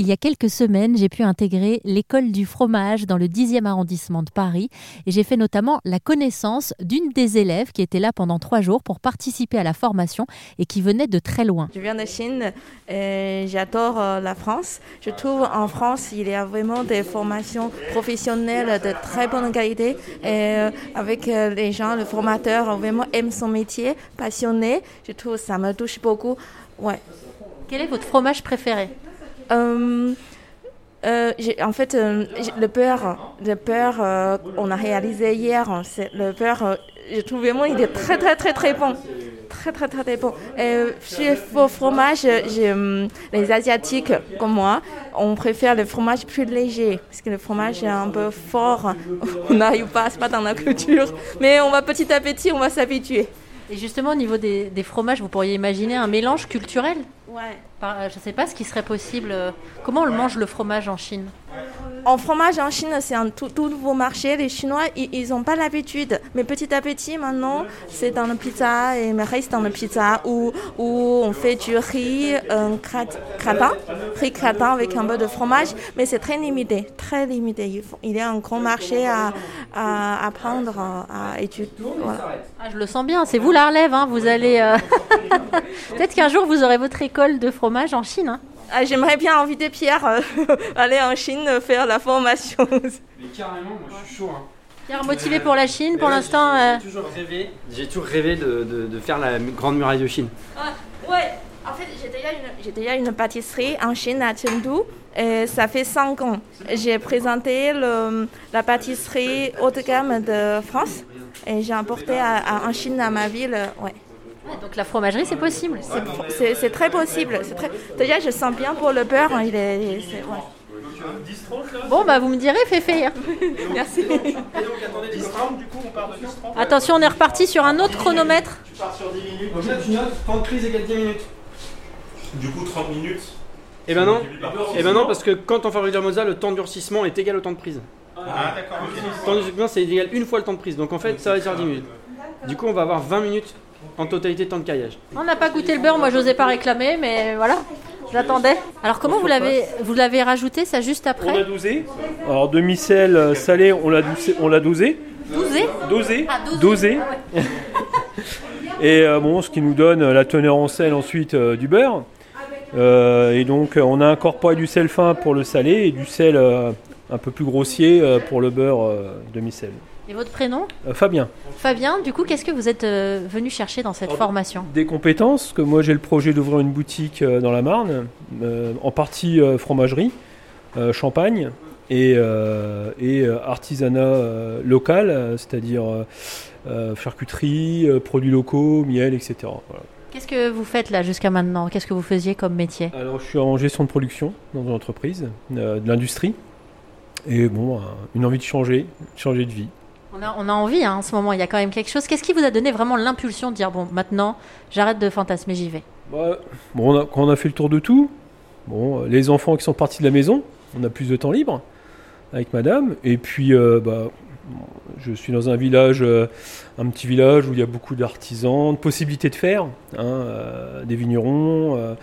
Il y a quelques semaines, j'ai pu intégrer l'école du fromage dans le 10e arrondissement de Paris et j'ai fait notamment la connaissance d'une des élèves qui était là pendant trois jours pour participer à la formation et qui venait de très loin. Je viens de Chine et j'adore euh, la France. Je trouve en France, il y a vraiment des formations professionnelles de très bonne qualité et euh, avec euh, les gens, le formateur vraiment aime son métier, passionné. Je trouve ça me touche beaucoup. Ouais. Quel est votre fromage préféré? Euh, euh, en fait, euh, le beurre, le on a réalisé hier. Le beurre. je trouve vraiment il est très très très très bon, très très très très bon. Et chez vos fromages, les asiatiques comme moi, on préfère le fromage plus léger parce que le fromage est un peu fort. On n'arrive pas, c'est pas dans la culture. Mais on va petit à petit, on va s'habituer. Et justement, au niveau des, des, fromages, vous pourriez imaginer un mélange culturel Ouais. je ne sais pas ce qui serait possible. Comment on mange le fromage en Chine? En fromage en Chine, c'est un tout, nouveau marché. Les Chinois, ils n'ont pas l'habitude. Mais petit à petit, maintenant, c'est dans la pizza et me reste dans la pizza où, on fait du riz un gratin, riz gratin avec un peu de fromage. Mais c'est très limité, très limité. Il y a un grand marché à, à, à étudier. Ah, je le sens bien. C'est vous la relève. Hein. Vous allez. Euh, peut-être qu'un jour, vous aurez votre école de fromage en Chine. Hein. Ah, j'aimerais bien inviter Pierre euh, aller en Chine faire la formation. Mais carrément, moi je suis chaud. Hein. Pierre motivé pour la Chine, pour l'instant. J'ai euh, toujours rêvé, j'ai toujours rêvé de, de, faire la grande muraille de Chine. Ah, ouais, en fait j'ai déjà, une, déjà une pâtisserie en Chine à Chengdu. Et ça fait 5 ans. J'ai présenté le, la pâtisserie haut de gamme de France et j'ai apporté en Chine à ma ville. Ouais donc la fromagerie, c'est possible. C'est très possible. Très... Déjà, je sens bien pour le beurre. Hein, il est, Bon, bah vous me direz, Féfé. Hein. Merci. Attention, on est reparti sur un autre chronomètre. Tu pars sur 10 minutes. Donc là, tu notes, temps de prise égale 10 minutes. Du coup, 30 minutes. Et eh ben non, et eh ben non parce que quand on fait Moza, le temps de durcissement est égal au temps de prise. Ah, d'accord. Le temps de durcissement, c'est égal une fois le temps de prise. Donc en fait, ça va dire 10 minutes. Du coup, on va avoir 20 minutes en totalité temps de caillage. On n'a pas goûté le beurre, moi j'osais pas réclamer, mais voilà, j'attendais. Alors comment vous l'avez vous l'avez rajouté ça juste après On l'a dosé. Alors demi-sel euh, salé, on l'a on l'a dosé. Dosé Dosé. Ah, dosé. Ah, et euh, bon, ce qui nous donne la teneur en sel ensuite euh, du beurre. et donc on a incorporé du sel fin pour le salé et du sel un peu plus grossier pour le beurre demi-sel. Et votre prénom euh, Fabien. Fabien, du coup, qu'est-ce que vous êtes euh, venu chercher dans cette formation Des compétences, que moi j'ai le projet d'ouvrir une boutique euh, dans la Marne, en partie fromagerie, champagne et, et artisanat local, c'est-à-dire charcuterie, produits locaux, miel, etc. Qu'est-ce que vous faites là jusqu'à maintenant? Qu'est-ce que vous faisiez comme métier? Alors je suis en gestion de production dans une entreprise, de l'industrie. Et bon, une envie de changer, de changer de vie. On a, envie hein, en ce moment, il y a quand même quelque chose. Qu'est-ce qui vous a donné vraiment l'impulsion de dire bon, maintenant, j'arrête de fantasmer, j'y vais? Bah, bon, Quand on a fait le tour de tout, bon, les enfants qui sont partis de la maison, on a plus de temps libre avec madame. Et puis, euh, bah, je suis dans un village, euh, un petit village où il y a beaucoup d'artisans, de possibilités de faire, hein, euh, des vignerons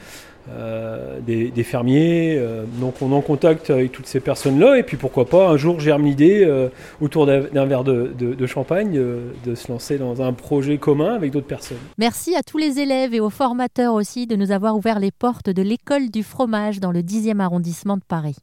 euh, des, fermiers. Euh, donc on est en contact avec toutes ces personnes-là. Et puis pourquoi pas, un jour germe l'idée, euh, autour d'un verre de, de champagne, de se lancer dans un projet commun avec d'autres personnes. Merci à tous les élèves et aux formateurs aussi de nous avoir ouvert les portes de l'école du fromage dans le 10e arrondissement de Paris.